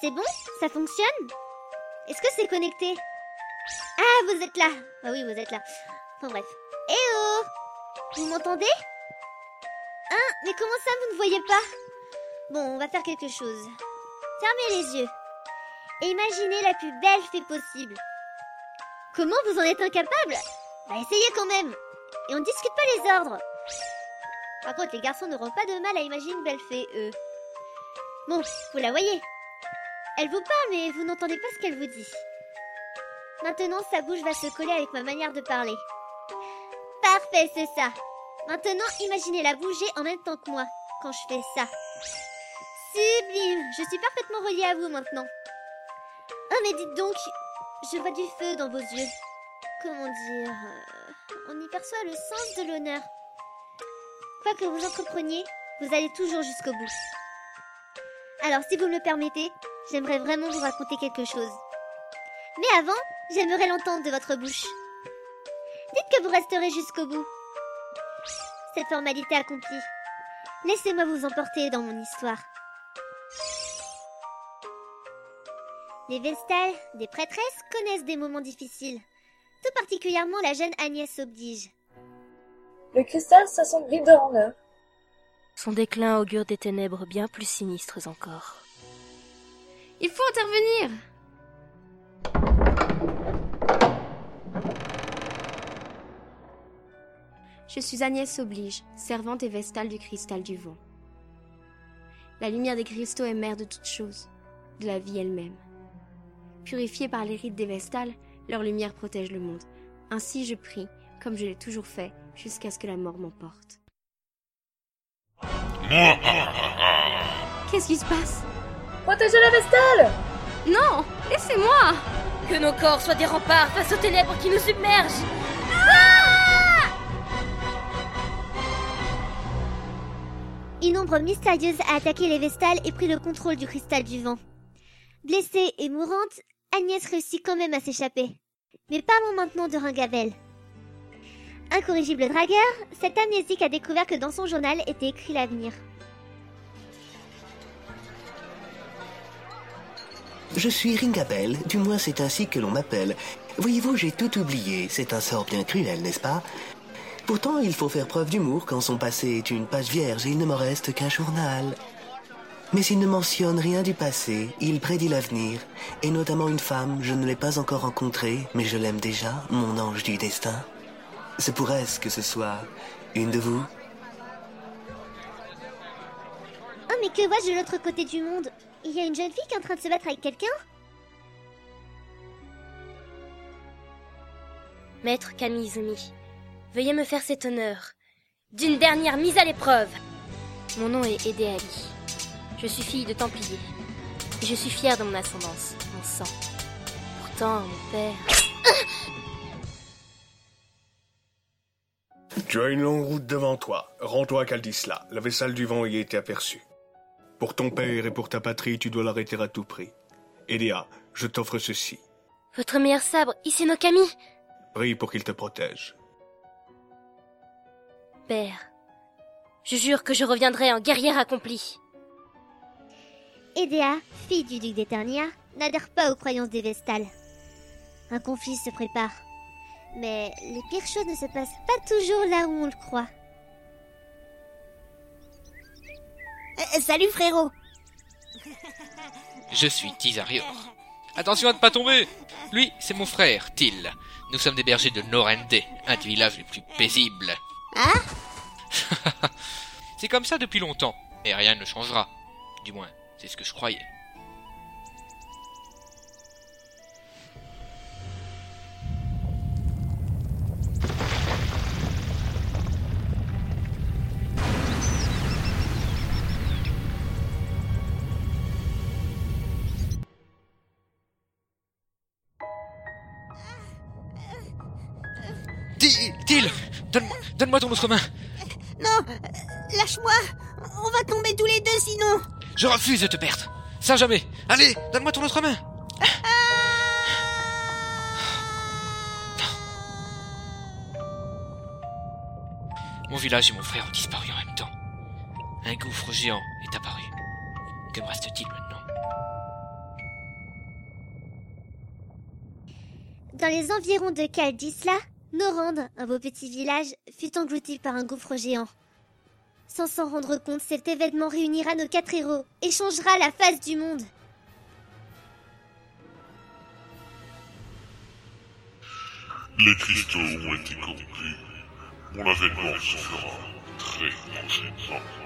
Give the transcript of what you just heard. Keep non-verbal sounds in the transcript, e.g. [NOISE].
C'est bon? Ça fonctionne? Est-ce que c'est connecté? Ah, vous êtes là Ah oui, vous êtes là. Enfin bref. Eh oh Vous m'entendez? Hein? Mais comment ça, vous ne voyez pas? Bon, on va faire quelque chose. Fermez les yeux. Et imaginez la plus belle fée possible. Comment vous en êtes incapable? Bah essayez quand même. Et on ne discute pas les ordres. Par contre, les garçons n'auront pas de mal à imaginer une belle fée, eux. Bon, vous la voyez. Elle vous parle, mais vous n'entendez pas ce qu'elle vous dit. Maintenant, sa bouche va se coller avec ma manière de parler. Parfait, c'est ça. Maintenant, imaginez-la bouger en même temps que moi, quand je fais ça. Sublime Je suis parfaitement reliée à vous maintenant. Oh, mais dites donc, je vois du feu dans vos yeux. Comment dire euh, On y perçoit le sens de l'honneur. Quoi que vous entrepreniez, vous allez toujours jusqu'au bout. Alors, si vous me le permettez, j'aimerais vraiment vous raconter quelque chose. Mais avant, j'aimerais l'entendre de votre bouche. Dites que vous resterez jusqu'au bout. Cette formalité accomplie, laissez-moi vous emporter dans mon histoire. Les Vestales, des prêtresses, connaissent des moments difficiles. Tout particulièrement la jeune Agnès Obdige. Le cristal s'assombrit d'heure en heure. Son déclin augure des ténèbres bien plus sinistres encore. Il faut intervenir Je suis Agnès Oblige, servante et vestale du cristal du vent. La lumière des cristaux est mère de toutes choses, de la vie elle-même. Purifiée par les rites des vestales, leur lumière protège le monde. Ainsi je prie, comme je l'ai toujours fait, jusqu'à ce que la mort m'emporte. Qu'est-ce qui se passe? Protégez la vestale Non Laissez-moi Que nos corps soient des remparts face aux ténèbres qui nous submergent Une ombre mystérieuse a attaqué les Vestales et pris le contrôle du cristal du vent. Blessée et mourante, Agnès réussit quand même à s'échapper. Mais parlons maintenant de Ringavel. Incorrigible dragueur, cet amnésique a découvert que dans son journal était écrit l'avenir. Je suis Ringabel, du moins c'est ainsi que l'on m'appelle. Voyez-vous, j'ai tout oublié, c'est un sort bien cruel, n'est-ce pas? Pourtant, il faut faire preuve d'humour quand son passé est une page vierge et il ne me reste qu'un journal. Mais il ne mentionne rien du passé, il prédit l'avenir, et notamment une femme, je ne l'ai pas encore rencontrée, mais je l'aime déjà, mon ange du destin. Se pourrait-ce que ce soit une de vous? Oh mais que vois-je de l'autre côté du monde? Il y a une jeune fille qui est en train de se battre avec quelqu'un Maître Kamizumi, veuillez me faire cet honneur d'une dernière mise à l'épreuve. Mon nom est Edéali. Je suis fille de Templier. Et je suis fière de mon ascendance, mon sang. Pourtant, mon père... Tu as une longue route devant toi. Rends-toi à Caldisla. La vaisselle du vent y a été aperçue. Pour ton père et pour ta patrie, tu dois l'arrêter à tout prix. Elia, je t'offre ceci. Votre meilleur sabre, Isenokami Prie pour qu'il te protège. Père, je jure que je reviendrai en guerrière accomplie. Edea, fille du duc d'Eternia, n'adhère pas aux croyances des Vestales. Un conflit se prépare. Mais les pires choses ne se passent pas toujours là où on le croit. Euh, salut frérot [LAUGHS] Je suis Tizarior. Attention à ne pas tomber Lui, c'est mon frère, Til. Nous sommes des bergers de Norende, un des villages les plus paisibles. Hein [LAUGHS] C'est comme ça depuis longtemps, et rien ne changera. Du moins, c'est ce que je croyais. Til Donne-moi ton autre main. Non Lâche-moi. On va tomber tous les deux sinon. Je refuse de te perdre. Ça jamais. Allez Donne-moi ton autre main. Ah. Mon village et mon frère ont disparu en même temps. Un gouffre géant est apparu. Que me reste-t-il maintenant? Dans les environs de Caldisla, Norand, un beau petit village, fut englouti par un gouffre géant. Sans s'en rendre compte, cet événement réunira nos quatre héros et changera la face du monde. Les cristaux ont été corrompus. Mon avènement se très prochainement.